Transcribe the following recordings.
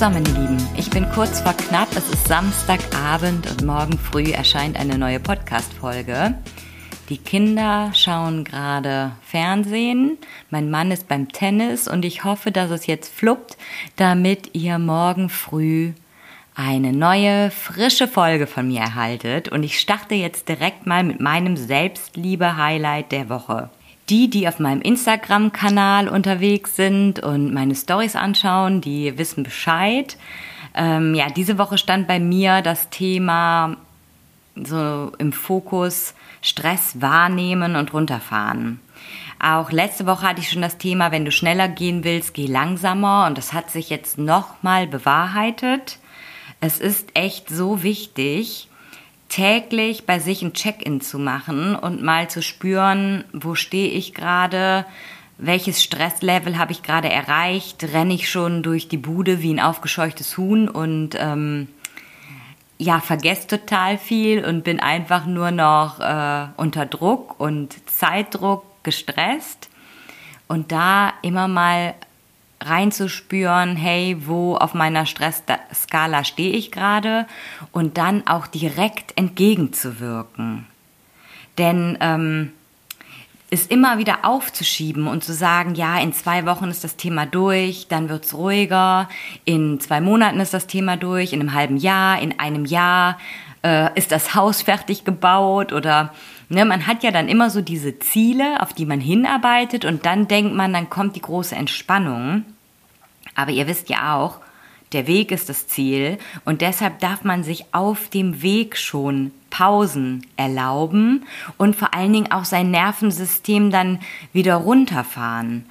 Meine Lieben, ich bin kurz vor knapp. Es ist Samstagabend und morgen früh erscheint eine neue Podcast-Folge. Die Kinder schauen gerade Fernsehen. Mein Mann ist beim Tennis und ich hoffe, dass es jetzt fluppt, damit ihr morgen früh eine neue, frische Folge von mir erhaltet. Und ich starte jetzt direkt mal mit meinem Selbstliebe-Highlight der Woche. Die, die auf meinem Instagram-Kanal unterwegs sind und meine Stories anschauen, die wissen Bescheid. Ähm, ja, diese Woche stand bei mir das Thema so im Fokus Stress wahrnehmen und runterfahren. Auch letzte Woche hatte ich schon das Thema, wenn du schneller gehen willst, geh langsamer und das hat sich jetzt nochmal bewahrheitet. Es ist echt so wichtig, täglich bei sich ein Check-in zu machen und mal zu spüren, wo stehe ich gerade, welches Stresslevel habe ich gerade erreicht, renne ich schon durch die Bude wie ein aufgescheuchtes Huhn und ähm, ja, vergesse total viel und bin einfach nur noch äh, unter Druck und Zeitdruck gestresst. Und da immer mal reinzuspüren, hey, wo auf meiner Stressskala stehe ich gerade und dann auch direkt entgegenzuwirken. Denn ähm, es immer wieder aufzuschieben und zu sagen, ja, in zwei Wochen ist das Thema durch, dann wird's ruhiger, in zwei Monaten ist das Thema durch, in einem halben Jahr, in einem Jahr äh, ist das Haus fertig gebaut oder Ne, man hat ja dann immer so diese Ziele, auf die man hinarbeitet und dann denkt man, dann kommt die große Entspannung. Aber ihr wisst ja auch, der Weg ist das Ziel und deshalb darf man sich auf dem Weg schon Pausen erlauben und vor allen Dingen auch sein Nervensystem dann wieder runterfahren.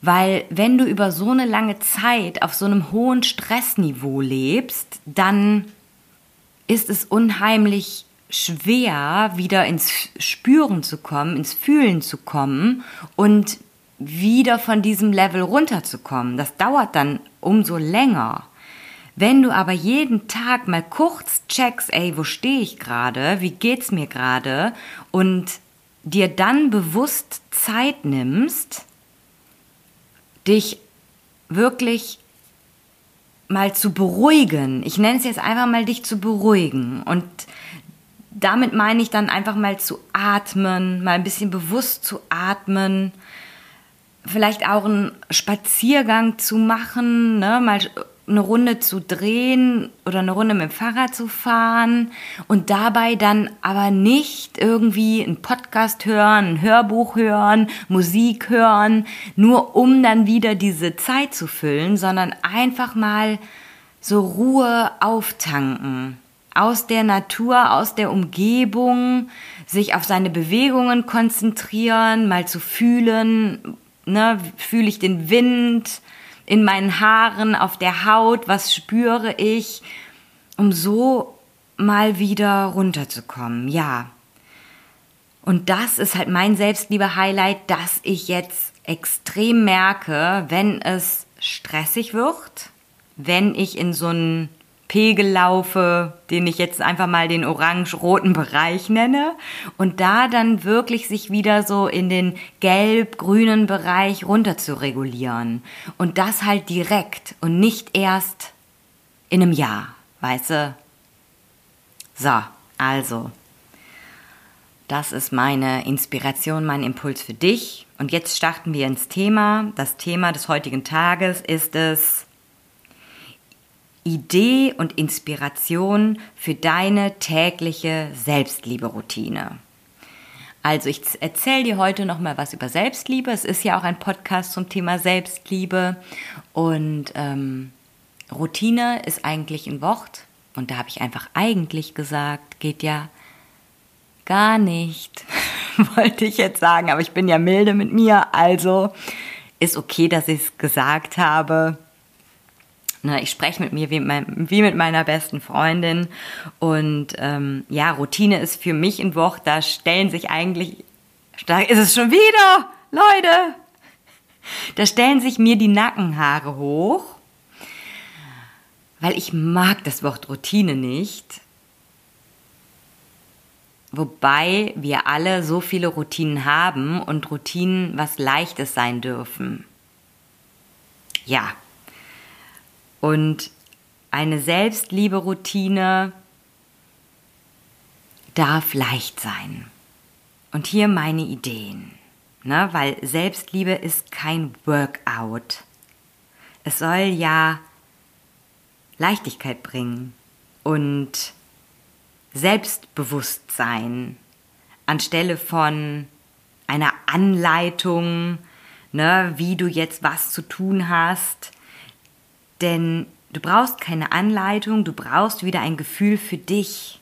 Weil wenn du über so eine lange Zeit auf so einem hohen Stressniveau lebst, dann ist es unheimlich schwer, wieder ins Spüren zu kommen, ins Fühlen zu kommen und wieder von diesem Level runterzukommen. Das dauert dann umso länger. Wenn du aber jeden Tag mal kurz checkst, ey, wo stehe ich gerade, wie geht's mir gerade und dir dann bewusst Zeit nimmst, dich wirklich mal zu beruhigen. Ich nenne es jetzt einfach mal dich zu beruhigen und damit meine ich dann einfach mal zu atmen, mal ein bisschen bewusst zu atmen, vielleicht auch einen Spaziergang zu machen, ne? mal eine Runde zu drehen oder eine Runde mit dem Fahrrad zu fahren und dabei dann aber nicht irgendwie einen Podcast hören, ein Hörbuch hören, Musik hören, nur um dann wieder diese Zeit zu füllen, sondern einfach mal so Ruhe auftanken. Aus der Natur, aus der Umgebung, sich auf seine Bewegungen konzentrieren, mal zu fühlen, ne, fühle ich den Wind in meinen Haaren, auf der Haut, was spüre ich, um so mal wieder runterzukommen, ja. Und das ist halt mein Selbstliebe-Highlight, dass ich jetzt extrem merke, wenn es stressig wird, wenn ich in so einen Pegel laufe, den ich jetzt einfach mal den orange-roten Bereich nenne und da dann wirklich sich wieder so in den gelb-grünen Bereich runter zu regulieren und das halt direkt und nicht erst in einem Jahr, weißt du? So, also, das ist meine Inspiration, mein Impuls für dich. Und jetzt starten wir ins Thema. Das Thema des heutigen Tages ist es, Idee und Inspiration für deine tägliche Selbstlieberoutine. Also ich erzähle dir heute noch mal was über Selbstliebe. Es ist ja auch ein Podcast zum Thema Selbstliebe. Und ähm, Routine ist eigentlich ein Wort. Und da habe ich einfach eigentlich gesagt, geht ja gar nicht, wollte ich jetzt sagen, aber ich bin ja milde mit mir, also ist okay, dass ich es gesagt habe Ne, ich spreche mit mir wie, mein, wie, mit meiner besten Freundin. Und ähm, ja, Routine ist für mich ein Wort, da stellen sich eigentlich, da ist es schon wieder, Leute, da stellen sich mir die Nackenhaare hoch, weil ich mag das Wort Routine nicht. Wobei wir alle so viele Routinen haben und Routinen was Leichtes sein dürfen. Ja, und eine Selbstliebe-Routine darf leicht sein. Und hier meine Ideen. Ne? Weil Selbstliebe ist kein Workout. Es soll ja Leichtigkeit bringen und Selbstbewusstsein anstelle von einer Anleitung, ne, wie du jetzt was zu tun hast, denn du brauchst keine Anleitung, du brauchst wieder ein Gefühl für dich.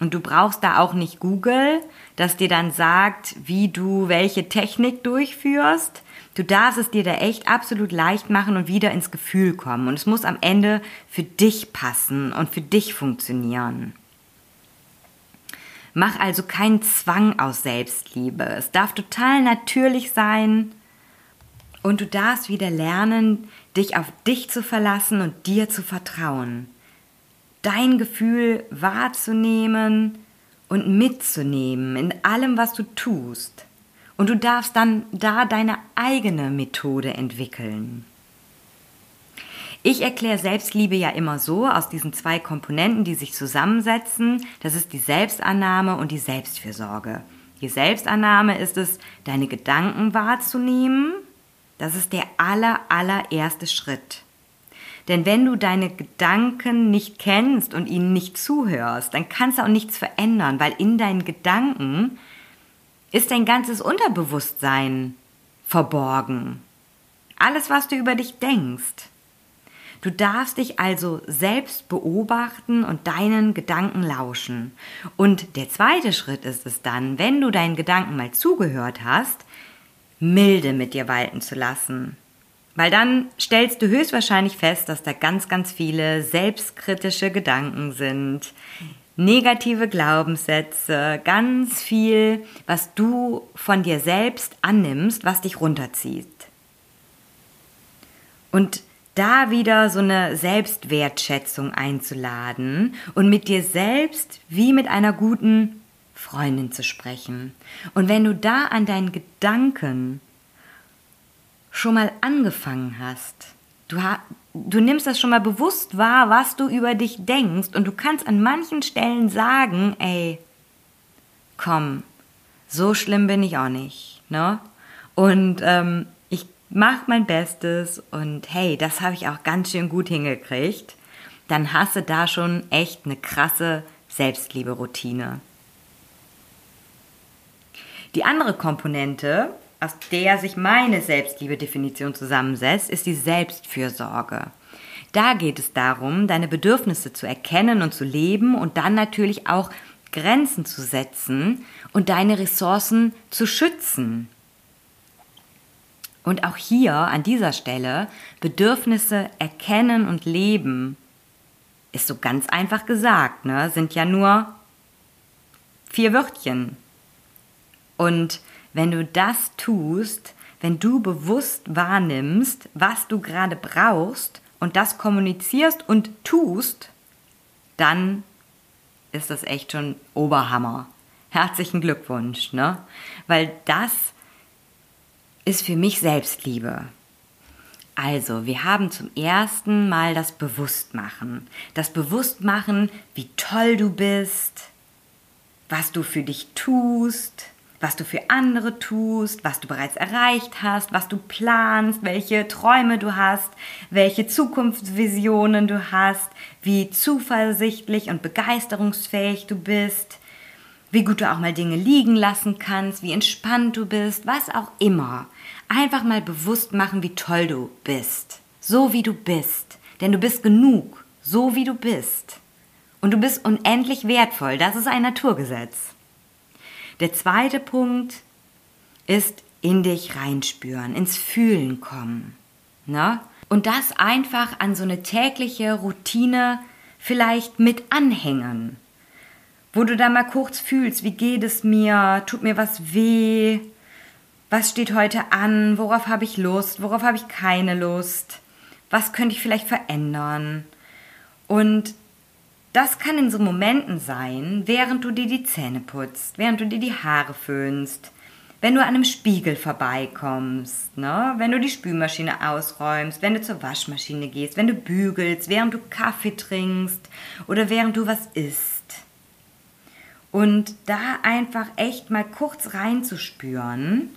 Und du brauchst da auch nicht Google, das dir dann sagt, wie du welche Technik durchführst. Du darfst es dir da echt absolut leicht machen und wieder ins Gefühl kommen. Und es muss am Ende für dich passen und für dich funktionieren. Mach also keinen Zwang aus Selbstliebe. Es darf total natürlich sein. Und du darfst wieder lernen, dich auf dich zu verlassen und dir zu vertrauen. Dein Gefühl wahrzunehmen und mitzunehmen in allem, was du tust. Und du darfst dann da deine eigene Methode entwickeln. Ich erkläre Selbstliebe ja immer so aus diesen zwei Komponenten, die sich zusammensetzen. Das ist die Selbstannahme und die Selbstfürsorge. Die Selbstannahme ist es, deine Gedanken wahrzunehmen das ist der aller, allererste Schritt. Denn wenn du deine Gedanken nicht kennst und ihnen nicht zuhörst, dann kannst du auch nichts verändern, weil in deinen Gedanken ist dein ganzes Unterbewusstsein verborgen. Alles, was du über dich denkst. Du darfst dich also selbst beobachten und deinen Gedanken lauschen. Und der zweite Schritt ist es dann, wenn du deinen Gedanken mal zugehört hast, Milde mit dir walten zu lassen. Weil dann stellst du höchstwahrscheinlich fest, dass da ganz, ganz viele selbstkritische Gedanken sind, negative Glaubenssätze, ganz viel, was du von dir selbst annimmst, was dich runterzieht. Und da wieder so eine Selbstwertschätzung einzuladen und mit dir selbst wie mit einer guten Freundin zu sprechen. Und wenn du da an deinen Gedanken schon mal angefangen hast, du, du nimmst das schon mal bewusst wahr, was du über dich denkst und du kannst an manchen Stellen sagen, ey, komm, so schlimm bin ich auch nicht, ne? Und ähm, ich mache mein Bestes und hey, das habe ich auch ganz schön gut hingekriegt. Dann hast du da schon echt eine krasse Selbstliebe-Routine. Die andere Komponente, aus der sich meine Selbstliebe-Definition zusammensetzt, ist die Selbstfürsorge. Da geht es darum, deine Bedürfnisse zu erkennen und zu leben und dann natürlich auch Grenzen zu setzen und deine Ressourcen zu schützen. Und auch hier an dieser Stelle Bedürfnisse erkennen und leben ist so ganz einfach gesagt, ne? Sind ja nur vier Wörtchen. Und wenn du das tust, wenn du bewusst wahrnimmst, was du gerade brauchst und das kommunizierst und tust, dann ist das echt schon Oberhammer. Herzlichen Glückwunsch, ne? Weil das ist für mich Selbstliebe. Also, wir haben zum ersten Mal das Bewusstmachen. Das Bewusstmachen, wie toll du bist, was du für dich tust, was du für andere tust, was du bereits erreicht hast, was du planst, welche Träume du hast, welche Zukunftsvisionen du hast, wie zuversichtlich und begeisterungsfähig du bist, wie gut du auch mal Dinge liegen lassen kannst, wie entspannt du bist, was auch immer. Einfach mal bewusst machen, wie toll du bist. So wie du bist. Denn du bist genug, so wie du bist. Und du bist unendlich wertvoll. Das ist ein Naturgesetz. Der zweite Punkt ist in dich reinspüren, ins Fühlen kommen. Ne? Und das einfach an so eine tägliche Routine vielleicht mit anhängen. Wo du da mal kurz fühlst, wie geht es mir, tut mir was weh, was steht heute an, worauf habe ich Lust, worauf habe ich keine Lust, was könnte ich vielleicht verändern. Und das kann in so Momenten sein, während du dir die Zähne putzt, während du dir die Haare föhnst, wenn du an einem Spiegel vorbeikommst, ne? wenn du die Spülmaschine ausräumst, wenn du zur Waschmaschine gehst, wenn du bügelst, während du Kaffee trinkst oder während du was isst. Und da einfach echt mal kurz reinzuspüren,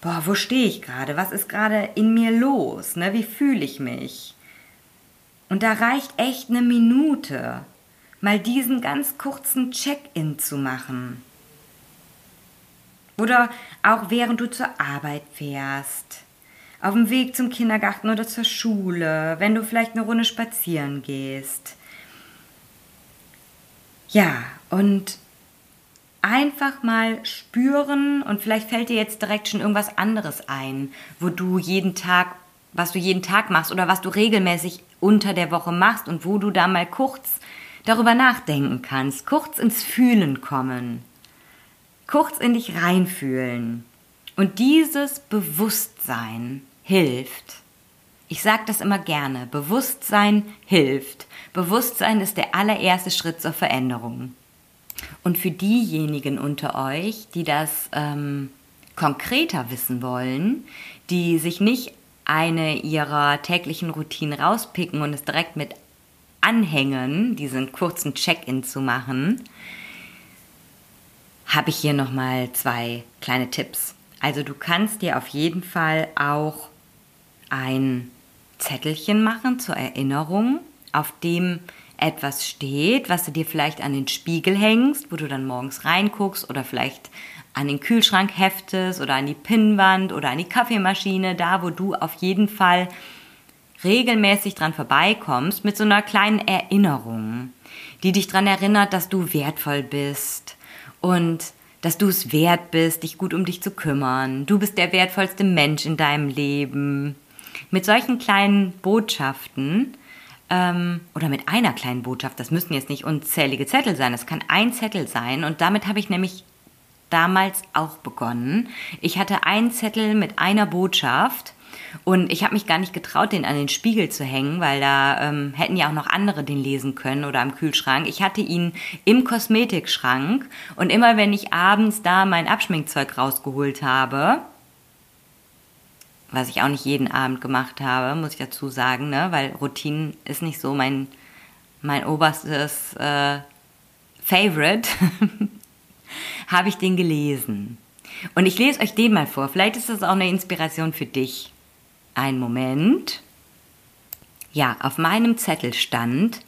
boah, wo stehe ich gerade? Was ist gerade in mir los? Ne? Wie fühle ich mich? Und da reicht echt eine Minute, mal diesen ganz kurzen Check-in zu machen. Oder auch während du zur Arbeit fährst, auf dem Weg zum Kindergarten oder zur Schule, wenn du vielleicht eine Runde spazieren gehst. Ja, und einfach mal spüren und vielleicht fällt dir jetzt direkt schon irgendwas anderes ein, wo du jeden Tag, was du jeden Tag machst oder was du regelmäßig unter der Woche machst und wo du da mal kurz darüber nachdenken kannst, kurz ins Fühlen kommen, kurz in dich reinfühlen. Und dieses Bewusstsein hilft. Ich sage das immer gerne, Bewusstsein hilft. Bewusstsein ist der allererste Schritt zur Veränderung. Und für diejenigen unter euch, die das ähm, konkreter wissen wollen, die sich nicht eine ihrer täglichen Routinen rauspicken und es direkt mit anhängen, diesen kurzen Check-in zu machen, habe ich hier nochmal zwei kleine Tipps. Also du kannst dir auf jeden Fall auch ein Zettelchen machen zur Erinnerung, auf dem etwas steht, was du dir vielleicht an den Spiegel hängst, wo du dann morgens reinguckst oder vielleicht an den Kühlschrank heftest oder an die Pinnwand oder an die Kaffeemaschine, da wo du auf jeden Fall regelmäßig dran vorbeikommst mit so einer kleinen Erinnerung, die dich daran erinnert, dass du wertvoll bist und dass du es wert bist, dich gut um dich zu kümmern. Du bist der wertvollste Mensch in deinem Leben. Mit solchen kleinen Botschaften ähm, oder mit einer kleinen Botschaft, das müssen jetzt nicht unzählige Zettel sein, das kann ein Zettel sein und damit habe ich nämlich damals auch begonnen. Ich hatte einen Zettel mit einer Botschaft und ich habe mich gar nicht getraut, den an den Spiegel zu hängen, weil da ähm, hätten ja auch noch andere den lesen können oder am Kühlschrank. Ich hatte ihn im Kosmetikschrank und immer wenn ich abends da mein Abschminkzeug rausgeholt habe, was ich auch nicht jeden Abend gemacht habe, muss ich dazu sagen, ne? weil Routinen ist nicht so mein, mein oberstes äh, Favorite. habe ich den gelesen. Und ich lese euch den mal vor. Vielleicht ist das auch eine Inspiration für dich. Ein Moment. Ja, auf meinem Zettel stand,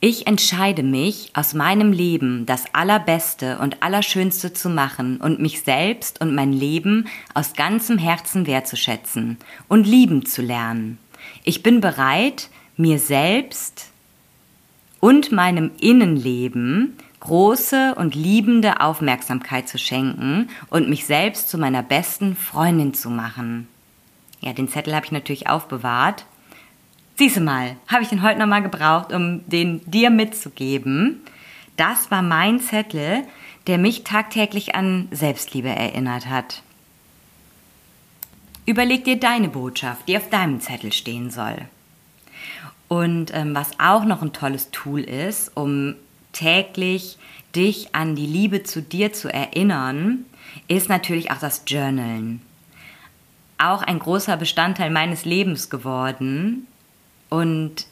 ich entscheide mich, aus meinem Leben das Allerbeste und Allerschönste zu machen und mich selbst und mein Leben aus ganzem Herzen wertzuschätzen und lieben zu lernen. Ich bin bereit, mir selbst und meinem Innenleben große und liebende Aufmerksamkeit zu schenken und mich selbst zu meiner besten Freundin zu machen. Ja, den Zettel habe ich natürlich aufbewahrt. Siehst du mal, habe ich den heute nochmal gebraucht, um den dir mitzugeben. Das war mein Zettel, der mich tagtäglich an Selbstliebe erinnert hat. Überleg dir deine Botschaft, die auf deinem Zettel stehen soll. Und ähm, was auch noch ein tolles Tool ist, um täglich dich an die Liebe zu dir zu erinnern, ist natürlich auch das Journalen. Auch ein großer Bestandteil meines Lebens geworden. Und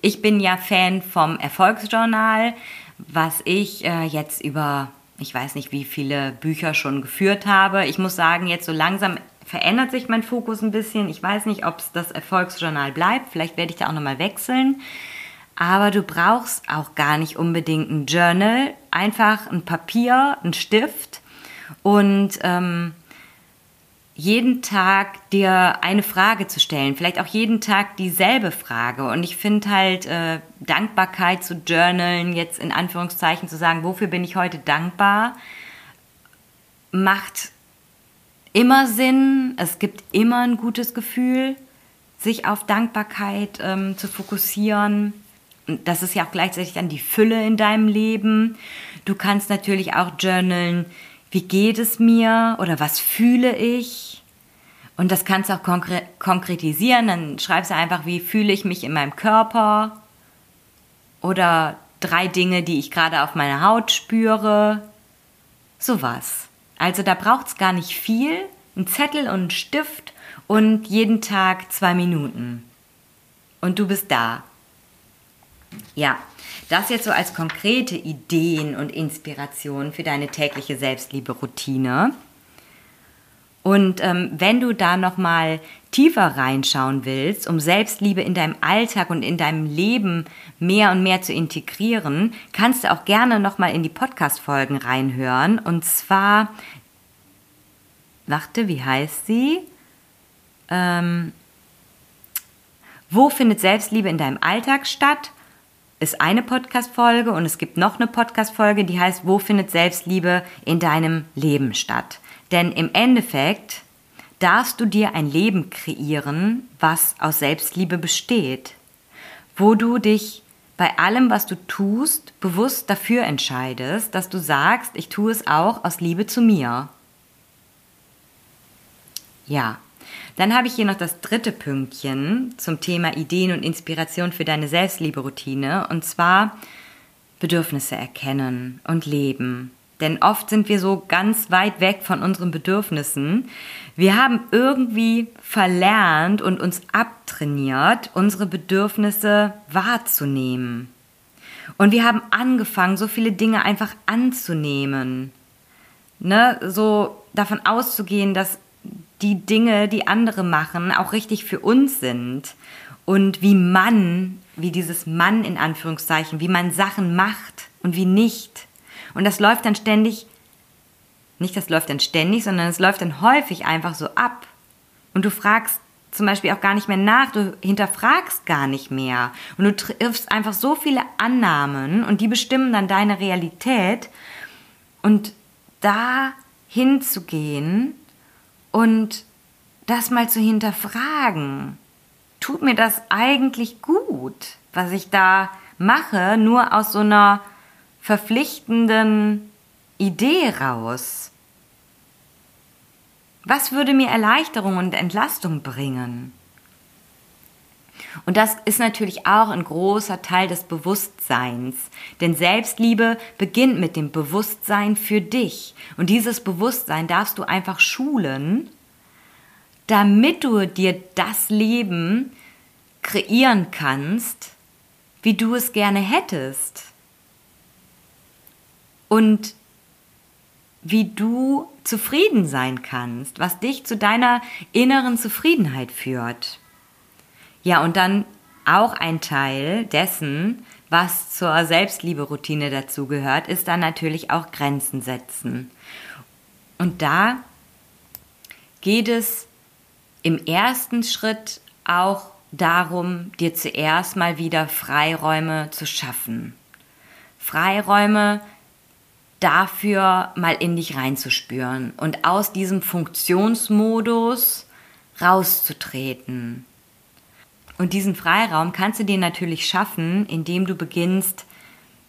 ich bin ja Fan vom Erfolgsjournal, was ich äh, jetzt über, ich weiß nicht, wie viele Bücher schon geführt habe. Ich muss sagen, jetzt so langsam verändert sich mein Fokus ein bisschen. Ich weiß nicht, ob es das Erfolgsjournal bleibt. Vielleicht werde ich da auch nochmal wechseln. Aber du brauchst auch gar nicht unbedingt ein Journal, einfach ein Papier, ein Stift und ähm, jeden Tag dir eine Frage zu stellen, vielleicht auch jeden Tag dieselbe Frage. Und ich finde halt äh, Dankbarkeit zu journalen, jetzt in Anführungszeichen zu sagen, wofür bin ich heute dankbar, macht immer Sinn. Es gibt immer ein gutes Gefühl sich auf Dankbarkeit ähm, zu fokussieren. Das ist ja auch gleichzeitig dann die Fülle in deinem Leben. Du kannst natürlich auch journalen, wie geht es mir oder was fühle ich. Und das kannst du auch konkre konkretisieren. Dann schreibst du einfach, wie fühle ich mich in meinem Körper oder drei Dinge, die ich gerade auf meiner Haut spüre. Sowas. Also da braucht es gar nicht viel. Ein Zettel und ein Stift und jeden Tag zwei Minuten. Und du bist da. Ja, das jetzt so als konkrete Ideen und Inspiration für deine tägliche Selbstliebe-Routine. Und ähm, wenn du da noch mal tiefer reinschauen willst, um Selbstliebe in deinem Alltag und in deinem Leben mehr und mehr zu integrieren, kannst du auch gerne noch mal in die Podcast-Folgen reinhören. Und zwar, warte, wie heißt sie? Ähm, wo findet Selbstliebe in deinem Alltag statt? Ist eine Podcast-Folge und es gibt noch eine Podcast-Folge, die heißt, wo findet Selbstliebe in deinem Leben statt? Denn im Endeffekt darfst du dir ein Leben kreieren, was aus Selbstliebe besteht, wo du dich bei allem, was du tust, bewusst dafür entscheidest, dass du sagst, ich tue es auch aus Liebe zu mir. Ja, dann habe ich hier noch das dritte Pünktchen zum Thema Ideen und Inspiration für deine Selbstliebe-Routine und zwar Bedürfnisse erkennen und leben. Denn oft sind wir so ganz weit weg von unseren Bedürfnissen. Wir haben irgendwie verlernt und uns abtrainiert, unsere Bedürfnisse wahrzunehmen. Und wir haben angefangen, so viele Dinge einfach anzunehmen. Ne? So davon auszugehen, dass die Dinge, die andere machen, auch richtig für uns sind. Und wie man, wie dieses Mann in Anführungszeichen, wie man Sachen macht und wie nicht. Und das läuft dann ständig, nicht das läuft dann ständig, sondern es läuft dann häufig einfach so ab. Und du fragst zum Beispiel auch gar nicht mehr nach, du hinterfragst gar nicht mehr. Und du triffst einfach so viele Annahmen und die bestimmen dann deine Realität. Und da hinzugehen und das mal zu hinterfragen, tut mir das eigentlich gut, was ich da mache, nur aus so einer verpflichtenden Idee raus? Was würde mir Erleichterung und Entlastung bringen? Und das ist natürlich auch ein großer Teil des Bewusstseins. Denn Selbstliebe beginnt mit dem Bewusstsein für dich. Und dieses Bewusstsein darfst du einfach schulen, damit du dir das Leben kreieren kannst, wie du es gerne hättest. Und wie du zufrieden sein kannst, was dich zu deiner inneren Zufriedenheit führt. Ja, und dann auch ein Teil dessen, was zur Selbstliebe-Routine dazugehört, ist dann natürlich auch Grenzen setzen. Und da geht es im ersten Schritt auch darum, dir zuerst mal wieder Freiräume zu schaffen. Freiräume dafür mal in dich reinzuspüren und aus diesem Funktionsmodus rauszutreten. Und diesen Freiraum kannst du dir natürlich schaffen, indem du beginnst,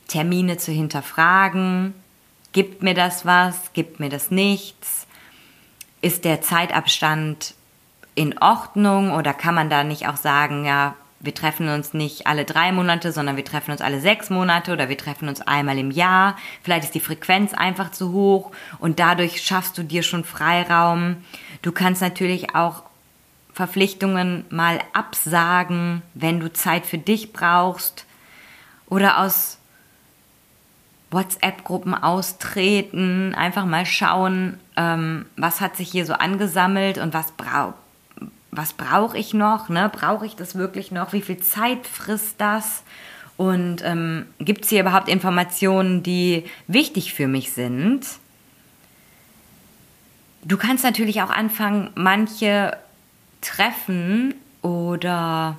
Termine zu hinterfragen. Gibt mir das was? Gibt mir das nichts? Ist der Zeitabstand in Ordnung oder kann man da nicht auch sagen, ja, wir treffen uns nicht alle drei Monate, sondern wir treffen uns alle sechs Monate oder wir treffen uns einmal im Jahr. Vielleicht ist die Frequenz einfach zu hoch und dadurch schaffst du dir schon Freiraum. Du kannst natürlich auch Verpflichtungen mal absagen, wenn du Zeit für dich brauchst oder aus WhatsApp-Gruppen austreten, einfach mal schauen, ähm, was hat sich hier so angesammelt und was braucht was brauche ich noch? Ne? Brauche ich das wirklich noch? Wie viel Zeit frisst das? Und ähm, gibt es hier überhaupt Informationen, die wichtig für mich sind? Du kannst natürlich auch anfangen, manche Treffen oder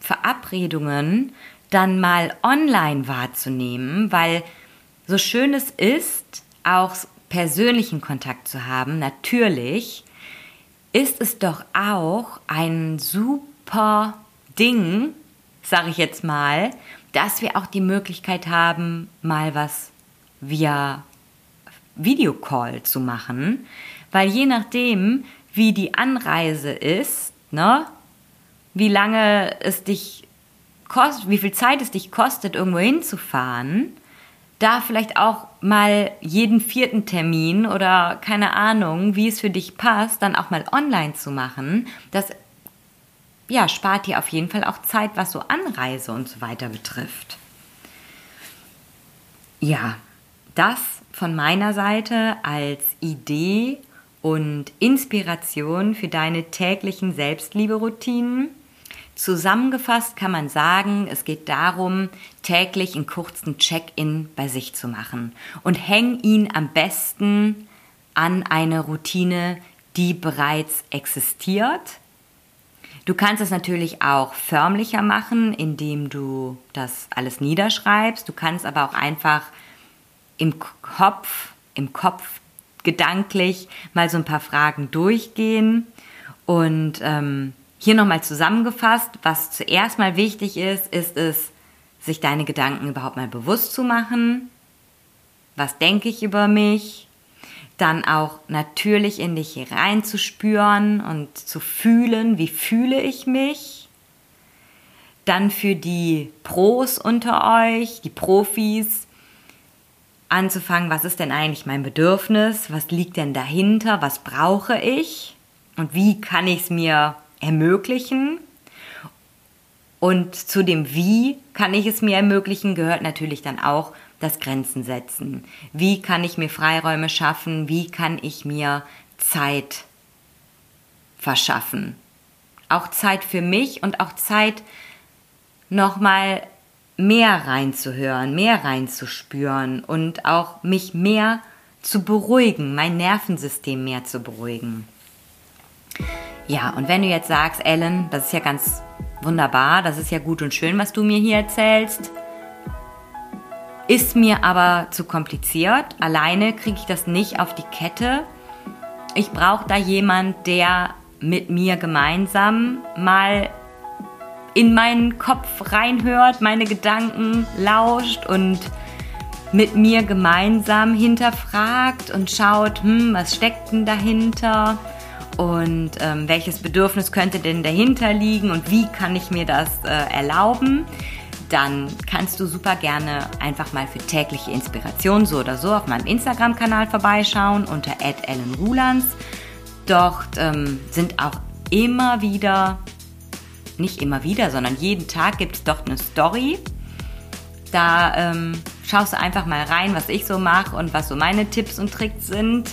Verabredungen dann mal online wahrzunehmen, weil so schön es ist, auch persönlichen Kontakt zu haben, natürlich, ist es doch auch ein super Ding, sage ich jetzt mal, dass wir auch die Möglichkeit haben, mal was via Videocall zu machen, weil je nachdem, wie die Anreise ist, ne, wie lange es dich kostet, wie viel Zeit es dich kostet, irgendwo hinzufahren, da vielleicht auch mal jeden vierten Termin oder keine Ahnung, wie es für dich passt, dann auch mal online zu machen, das ja, spart dir auf jeden Fall auch Zeit, was so Anreise und so weiter betrifft. Ja, das von meiner Seite als Idee und Inspiration für deine täglichen Selbstlieberoutinen. Zusammengefasst kann man sagen, es geht darum, täglich einen kurzen Check-in bei sich zu machen und häng ihn am besten an eine Routine, die bereits existiert. Du kannst es natürlich auch förmlicher machen, indem du das alles niederschreibst. Du kannst aber auch einfach im Kopf, im Kopf gedanklich mal so ein paar Fragen durchgehen und ähm, hier nochmal zusammengefasst, was zuerst mal wichtig ist, ist es, sich deine Gedanken überhaupt mal bewusst zu machen. Was denke ich über mich? Dann auch natürlich in dich reinzuspüren und zu fühlen, wie fühle ich mich? Dann für die Pros unter euch, die Profis, anzufangen, was ist denn eigentlich mein Bedürfnis? Was liegt denn dahinter? Was brauche ich? Und wie kann ich es mir ermöglichen. Und zu dem Wie kann ich es mir ermöglichen, gehört natürlich dann auch das Grenzen setzen. Wie kann ich mir Freiräume schaffen? Wie kann ich mir Zeit verschaffen? Auch Zeit für mich und auch Zeit, nochmal mehr reinzuhören, mehr reinzuspüren und auch mich mehr zu beruhigen, mein Nervensystem mehr zu beruhigen. Ja, und wenn du jetzt sagst, Ellen, das ist ja ganz wunderbar, das ist ja gut und schön, was du mir hier erzählst, ist mir aber zu kompliziert. Alleine kriege ich das nicht auf die Kette. Ich brauche da jemand, der mit mir gemeinsam mal in meinen Kopf reinhört, meine Gedanken lauscht und mit mir gemeinsam hinterfragt und schaut, hm, was steckt denn dahinter? und ähm, welches Bedürfnis könnte denn dahinter liegen und wie kann ich mir das äh, erlauben, dann kannst du super gerne einfach mal für tägliche Inspiration so oder so auf meinem Instagram-Kanal vorbeischauen unter @ellenrulands. Dort ähm, sind auch immer wieder, nicht immer wieder, sondern jeden Tag gibt es dort eine Story. Da ähm, schaust du einfach mal rein, was ich so mache und was so meine Tipps und Tricks sind.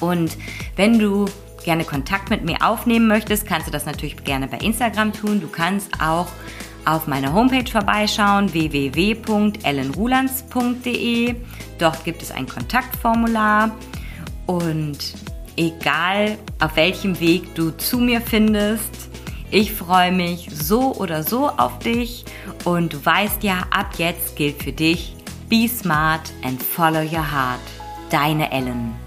Und wenn du gerne Kontakt mit mir aufnehmen möchtest, kannst du das natürlich gerne bei Instagram tun. Du kannst auch auf meiner Homepage vorbeischauen, www.ellenrulands.de. Dort gibt es ein Kontaktformular und egal auf welchem Weg du zu mir findest, ich freue mich so oder so auf dich und du weißt ja, ab jetzt gilt für dich, be smart and follow your heart. Deine Ellen.